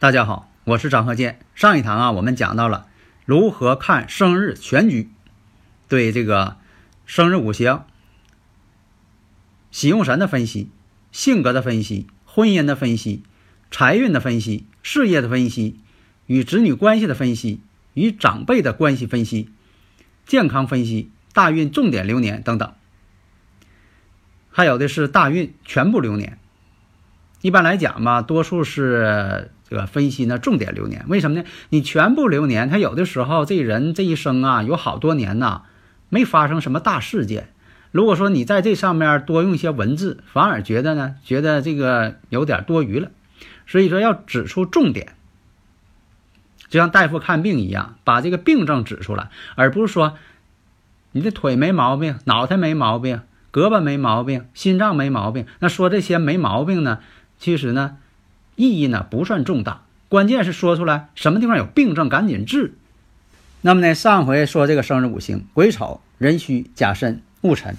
大家好，我是张鹤剑。上一堂啊，我们讲到了如何看生日全局，对这个生日五行、喜用神的分析、性格的分析、婚姻的分析、财运的分析、事业的分析、与子女关系的分析、与长辈的关系分析、健康分析、大运重点流年等等，还有的是大运全部流年。一般来讲嘛，多数是。对吧分析呢，重点流年，为什么呢？你全部流年，他有的时候这人这一生啊，有好多年呐，没发生什么大事件。如果说你在这上面多用一些文字，反而觉得呢，觉得这个有点多余了。所以说要指出重点，就像大夫看病一样，把这个病症指出来，而不是说你的腿没毛病，脑袋没毛病，胳膊没毛病，心脏没毛病。那说这些没毛病呢，其实呢。意义呢不算重大，关键是说出来什么地方有病症，赶紧治。那么呢，上回说这个生日五行：癸丑、壬戌、甲申、戊辰。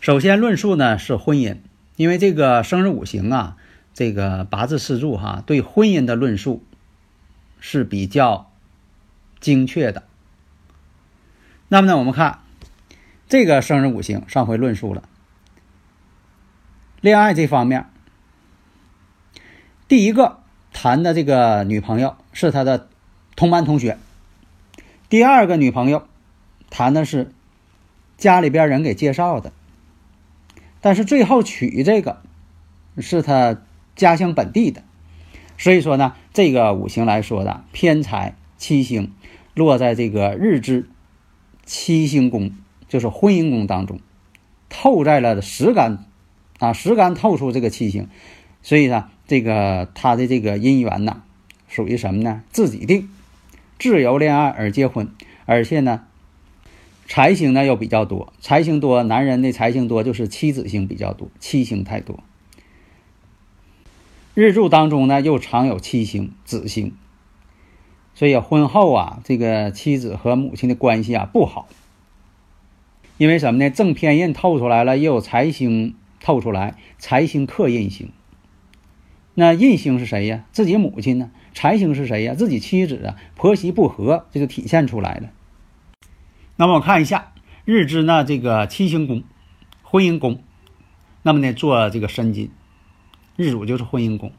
首先论述呢是婚姻，因为这个生日五行啊，这个八字四柱哈，对婚姻的论述是比较精确的。那么呢，我们看这个生日五行，上回论述了恋爱这方面。第一个谈的这个女朋友是他的同班同学，第二个女朋友谈的是家里边人给介绍的，但是最后娶这个是他家乡本地的，所以说呢，这个五行来说的偏财七星落在这个日支七星宫，就是婚姻宫当中，透在了时干啊，时干透出这个七星，所以呢。这个他的这个姻缘呢，属于什么呢？自己定，自由恋爱而结婚，而且呢，财星呢又比较多，财星多，男人的财星多就是妻子星比较多，妻星太多。日柱当中呢又常有七星子星，所以婚后啊，这个妻子和母亲的关系啊不好，因为什么呢？正偏印透出来了，又有财星透出来，财星克印星。那印星是谁呀？自己母亲呢？财星是谁呀？自己妻子啊？婆媳不和，这就体现出来了。那么我看一下日支呢，这个七星宫，婚姻宫，那么呢做这个申金，日主就是婚姻宫，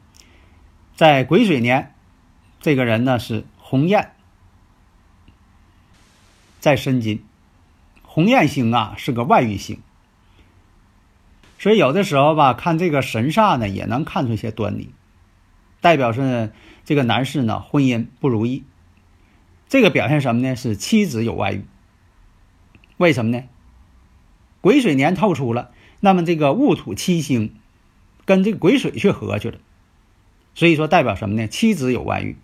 在癸水年，这个人呢是鸿雁，在申金，鸿雁星啊是个外遇星。所以有的时候吧，看这个神煞呢，也能看出一些端倪，代表是这个男士呢婚姻不如意。这个表现什么呢？是妻子有外遇。为什么呢？癸水年透出了，那么这个戊土七星跟这个癸水去合去了，所以说代表什么呢？妻子有外遇。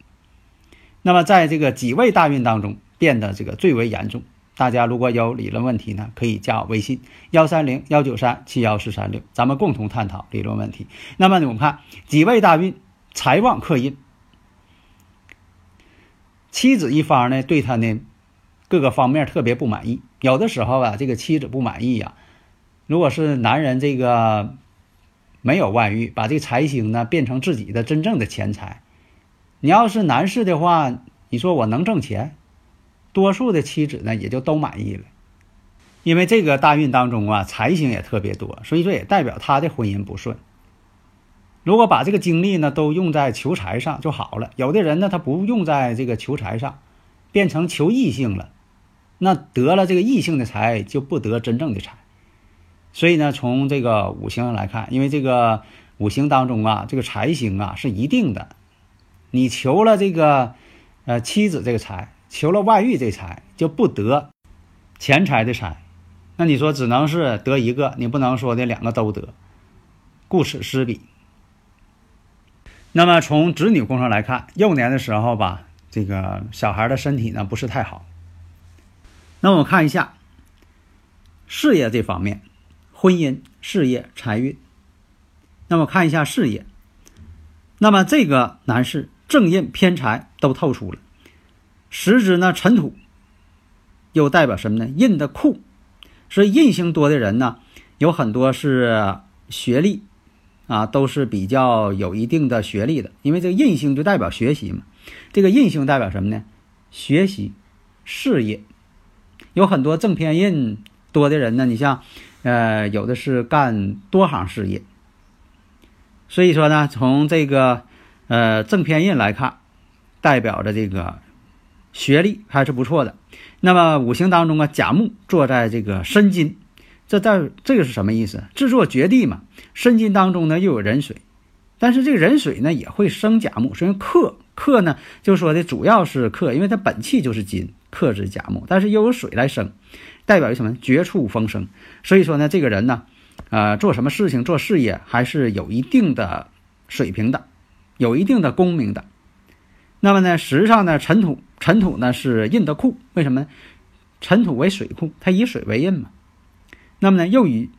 那么在这个己未大运当中，变得这个最为严重。大家如果有理论问题呢，可以加我微信幺三零幺九三七幺四三六，咱们共同探讨理论问题。那么呢，我们看己未大运财旺克印，妻子一方呢对他呢各个方面特别不满意。有的时候啊，这个妻子不满意呀，如果是男人这个没有外遇，把这个财星呢变成自己的真正的钱财，你要是男士的话，你说我能挣钱？多数的妻子呢，也就都满意了，因为这个大运当中啊，财星也特别多，所以说也代表他的婚姻不顺。如果把这个精力呢都用在求财上就好了。有的人呢，他不用在这个求财上，变成求异性了，那得了这个异性的财，就不得真正的财。所以呢，从这个五行上来看，因为这个五行当中啊，这个财星啊是一定的，你求了这个呃妻子这个财。求了外遇这财，就不得钱财的财。那你说只能是得一个，你不能说的两个都得，顾此失彼。那么从子女宫上来看，幼年的时候吧，这个小孩的身体呢不是太好。那我们看一下事业这方面，婚姻、事业、财运。那么看一下事业，那么这个男士正印偏财都透出了，时之呢尘土，又代表什么呢？印的库。所以印星多的人呢，有很多是学历啊，都是比较有一定的学历的。因为这个印星就代表学习嘛，这个印星代表什么呢？学习、事业，有很多正偏印多的人呢。你像，呃，有的是干多行事业。所以说呢，从这个呃正偏印来看，代表着这个学历还是不错的。那么五行当中啊，甲木坐在这个申金，这在这个是什么意思？制作绝地嘛。申金当中呢又有壬水，但是这个壬水呢也会生甲木，所以克克呢就说的主要是克，因为它本气就是金，克制甲木，但是又有水来生，代表于什么？绝处逢生。所以说呢，这个人呢，呃，做什么事情做事业还是有一定的水平的，有一定的功名的。那么呢，实际上呢，尘土尘土呢是印的库，为什么呢？尘土为水库，它以水为印嘛。那么呢，又与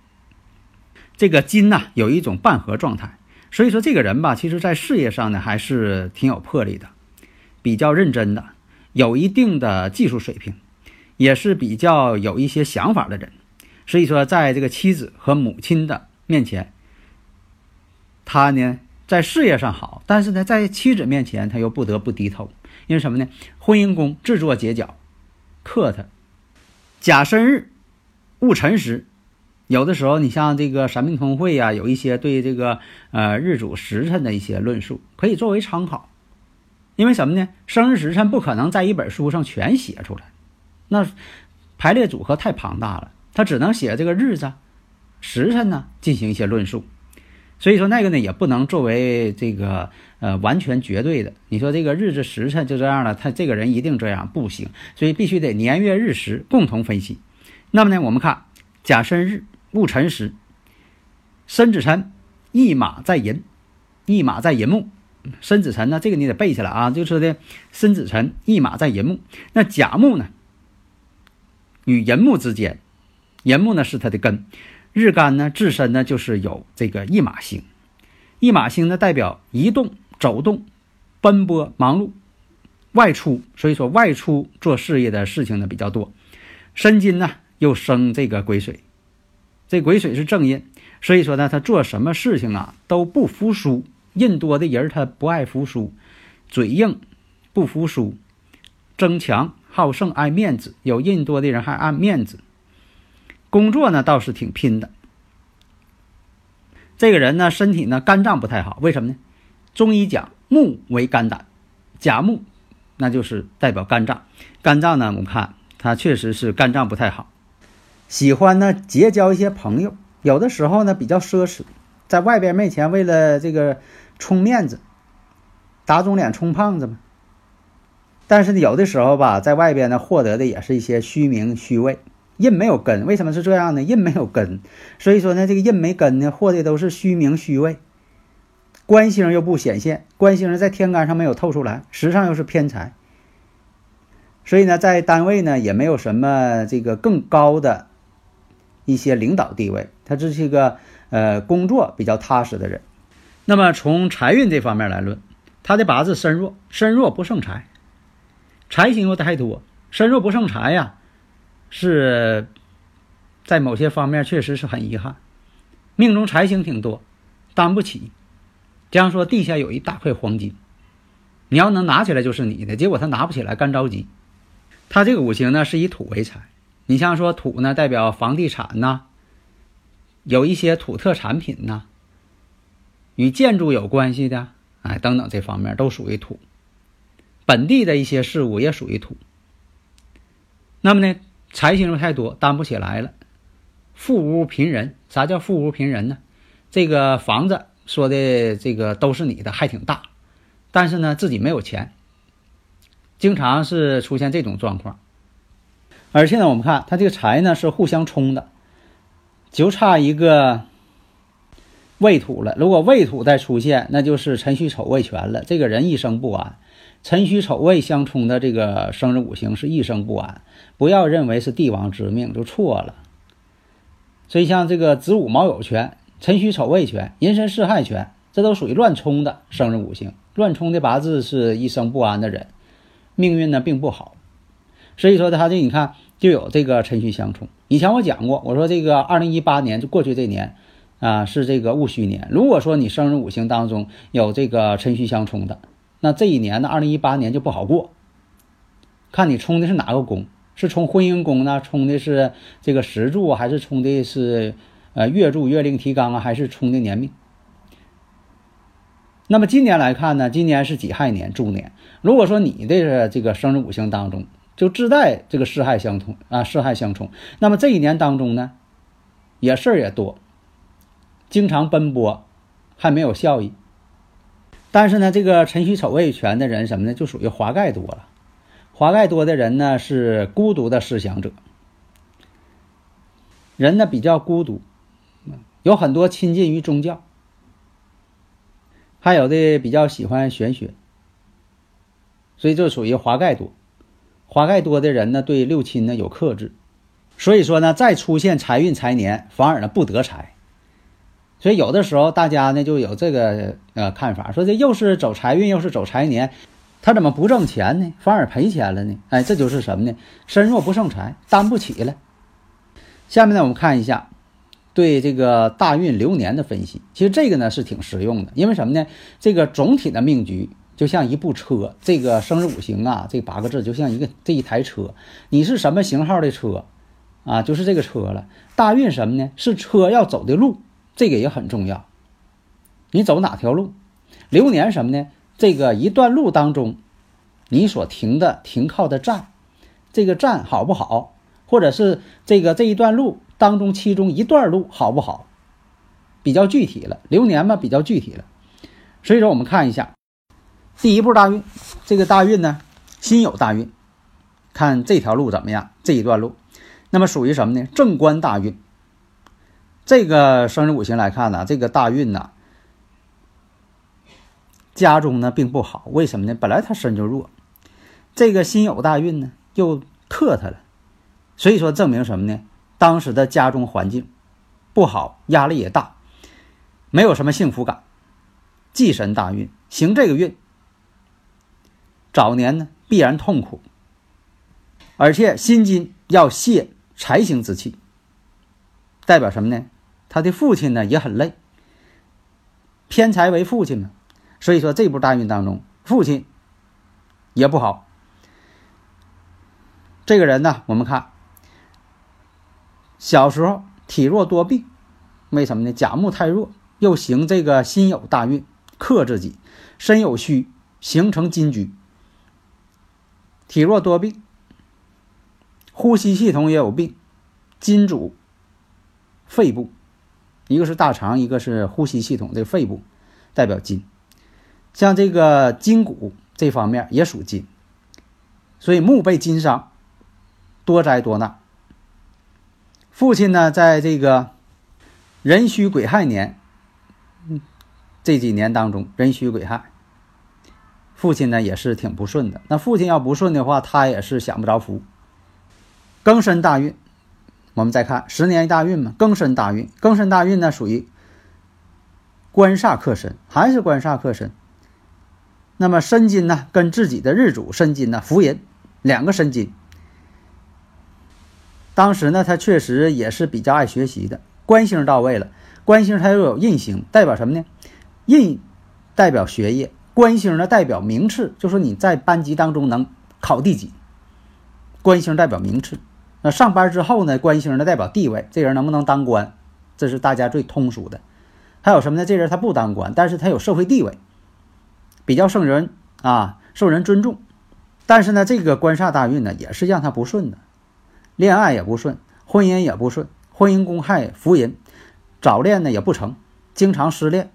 这个金呢有一种半合状态，所以说这个人吧，其实在事业上呢还是挺有魄力的，比较认真的，有一定的技术水平，也是比较有一些想法的人。所以说，在这个妻子和母亲的面前，他呢。在事业上好，但是呢，在妻子面前他又不得不低头，因为什么呢？婚姻宫制作结角，克他。甲申日，戊辰时，有的时候你像这个《三命通会》呀，有一些对这个呃日主时辰的一些论述，可以作为参考。因为什么呢？生日时辰不可能在一本书上全写出来，那排列组合太庞大了，他只能写这个日子、时辰呢进行一些论述。所以说那个呢也不能作为这个呃完全绝对的。你说这个日子时辰就这样了，他这个人一定这样不行，所以必须得年月日时共同分析。那么呢，我们看甲申日戊辰时，申子辰一马在寅，一马在寅木。申子辰呢，这个你得背下来啊，就是的申子辰一马在寅木。那甲木呢，与寅木之间，寅木呢是它的根。日干呢，自身呢就是有这个驿马星，驿马星呢代表移动、走动、奔波、忙碌、外出，所以说外出做事业的事情呢比较多。申金呢又生这个癸水，这癸水是正印，所以说呢他做什么事情啊都不服输。印多的人他不爱服输，嘴硬，不服输，争强好胜，爱面子。有印多的人还爱面子。工作呢倒是挺拼的，这个人呢身体呢肝脏不太好，为什么呢？中医讲木为肝胆，甲木那就是代表肝脏。肝脏呢，我们看他确实是肝脏不太好，喜欢呢结交一些朋友，有的时候呢比较奢侈，在外边面前为了这个充面子，打肿脸充胖子嘛。但是有的时候吧，在外边呢获得的也是一些虚名虚位。印没有根，为什么是这样呢？印没有根，所以说呢，这个印没根呢，获的都是虚名虚位。官星又不显现，官星在天干上没有透出来，时上又是偏财，所以呢，在单位呢也没有什么这个更高的一些领导地位。他这是一个呃工作比较踏实的人。那么从财运这方面来论，他的八字身弱，身弱不胜财，财星又太多，身弱不胜财呀。是在某些方面确实是很遗憾，命中财星挺多，担不起。这样说，地下有一大块黄金，你要能拿起来就是你的。结果他拿不起来，干着急。他这个五行呢是以土为财，你像说土呢代表房地产呐，有一些土特产品呐，与建筑有关系的，哎等等这方面都属于土。本地的一些事物也属于土。那么呢？财星太多，担不起来了。富屋贫人，啥叫富屋贫人呢？这个房子说的这个都是你的，还挺大，但是呢自己没有钱，经常是出现这种状况。而且呢，我们看他这个财呢是互相冲的，就差一个未土了。如果未土再出现，那就是辰戌丑未全了。这个人一生不安。辰戌丑未相冲的这个生日五行是一生不安，不要认为是帝王之命就错了。所以像这个子午卯酉全、辰戌丑未全、寅申巳亥全，这都属于乱冲的生日五行。乱冲的八字是一生不安的人，命运呢并不好。所以说他这你看就有这个辰戌相冲。以前我讲过，我说这个二零一八年就过去这年啊是这个戊戌年。如果说你生日五行当中有这个辰戌相冲的，那这一年呢，二零一八年就不好过。看你冲的是哪个宫，是冲婚姻宫呢？冲的是这个时柱，还是冲的是呃月柱、月令提纲啊？还是冲的年命？那么今年来看呢，今年是己亥年，猪年。如果说你的这个生日五行当中就自带这个四害相冲啊，四害相冲，那么这一年当中呢，也事儿也多，经常奔波，还没有效益。但是呢，这个辰戌丑未全的人什么呢？就属于华盖多了。华盖多的人呢，是孤独的思想者。人呢比较孤独，有很多亲近于宗教，还有的比较喜欢玄学，所以就属于华盖多。华盖多的人呢，对六亲呢有克制，所以说呢，再出现财运财年，反而呢不得财。所以有的时候大家呢就有这个呃看法，说这又是走财运又是走财年，他怎么不挣钱呢？反而赔钱了呢？哎，这就是什么呢？身弱不胜财，担不起了。下面呢，我们看一下对这个大运流年的分析。其实这个呢是挺实用的，因为什么呢？这个总体的命局就像一部车，这个生日五行啊，这八个字就像一个这一台车，你是什么型号的车啊？就是这个车了。大运什么呢？是车要走的路。这个也很重要，你走哪条路？流年什么呢？这个一段路当中，你所停的停靠的站，这个站好不好？或者是这个这一段路当中其中一段路好不好？比较具体了，流年嘛比较具体了。所以说我们看一下，第一步大运，这个大运呢，辛酉大运，看这条路怎么样？这一段路，那么属于什么呢？正官大运。这个生日五行来看呢，这个大运呢，家中呢并不好，为什么呢？本来他身就弱，这个辛酉大运呢又克他了，所以说证明什么呢？当时的家中环境不好，压力也大，没有什么幸福感。忌神大运行这个运，早年呢必然痛苦，而且辛金要泄财星之气，代表什么呢？他的父亲呢也很累，偏财为父亲嘛，所以说这部大运当中，父亲也不好。这个人呢，我们看小时候体弱多病，为什么呢？甲木太弱，又行这个辛酉大运克自己，身有虚，形成金局，体弱多病，呼吸系统也有病，金主肺部。一个是大肠，一个是呼吸系统，这个肺部代表金，像这个筋骨这方面也属金，所以木被金伤，多灾多难。父亲呢，在这个壬戌癸亥年，这几年当中，壬戌癸亥，父亲呢也是挺不顺的。那父亲要不顺的话，他也是享不着福。庚申大运。我们再看十年一大运嘛，庚申大运，庚申大运呢属于官煞克申，还是官煞克申。那么申金呢，跟自己的日主申金呢，福银两个申金。当时呢，他确实也是比较爱学习的，官星到位了，官星它又有印星，代表什么呢？印代表学业，官星呢代表名次，就说你在班级当中能考第几，官星代表名次。那上班之后呢？官星呢代表地位，这人能不能当官，这是大家最通俗的。还有什么呢？这人他不当官，但是他有社会地位，比较受人啊，受人尊重。但是呢，这个官煞大运呢，也是让他不顺的，恋爱也不顺，婚姻也不顺，婚姻宫害福银，早恋呢也不成，经常失恋。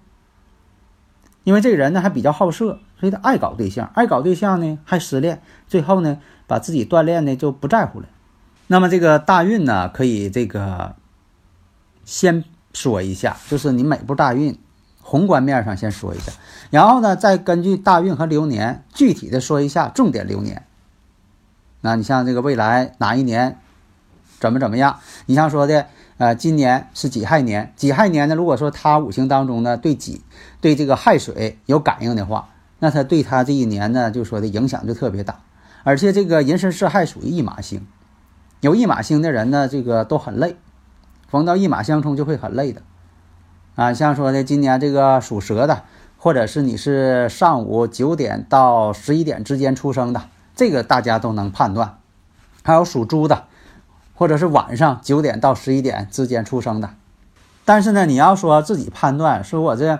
因为这个人呢还比较好色，所以他爱搞对象，爱搞对象呢还失恋，最后呢把自己锻炼的就不在乎了。那么这个大运呢，可以这个先说一下，就是你每步大运宏观面上先说一下，然后呢再根据大运和流年具体的说一下重点流年。那你像这个未来哪一年怎么怎么样？你像说的，呃，今年是己亥年，己亥年呢，如果说他五行当中呢对己对这个亥水有感应的话，那他对他这一年呢就说的影响就特别大，而且这个寅申巳亥属于一马星，有一马星的人呢，这个都很累，逢到一马相冲就会很累的，啊，像说的今年这个属蛇的，或者是你是上午九点到十一点之间出生的。这个大家都能判断，还有属猪的，或者是晚上九点到十一点之间出生的。但是呢，你要说自己判断，说我这，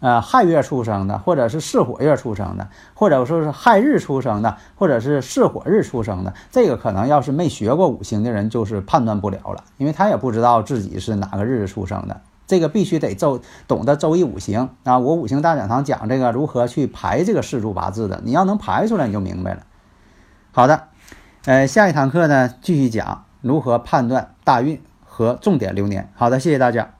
呃，亥月出生的，或者是巳火月出生的，或者说是亥日出生的，或者是巳火日出生的，这个可能要是没学过五行的人，就是判断不了了，因为他也不知道自己是哪个日子出生的。这个必须得周懂得周易五行啊！我五行大讲堂讲这个如何去排这个四柱八字的，你要能排出来，你就明白了。好的，呃，下一堂课呢，继续讲如何判断大运和重点流年。好的，谢谢大家。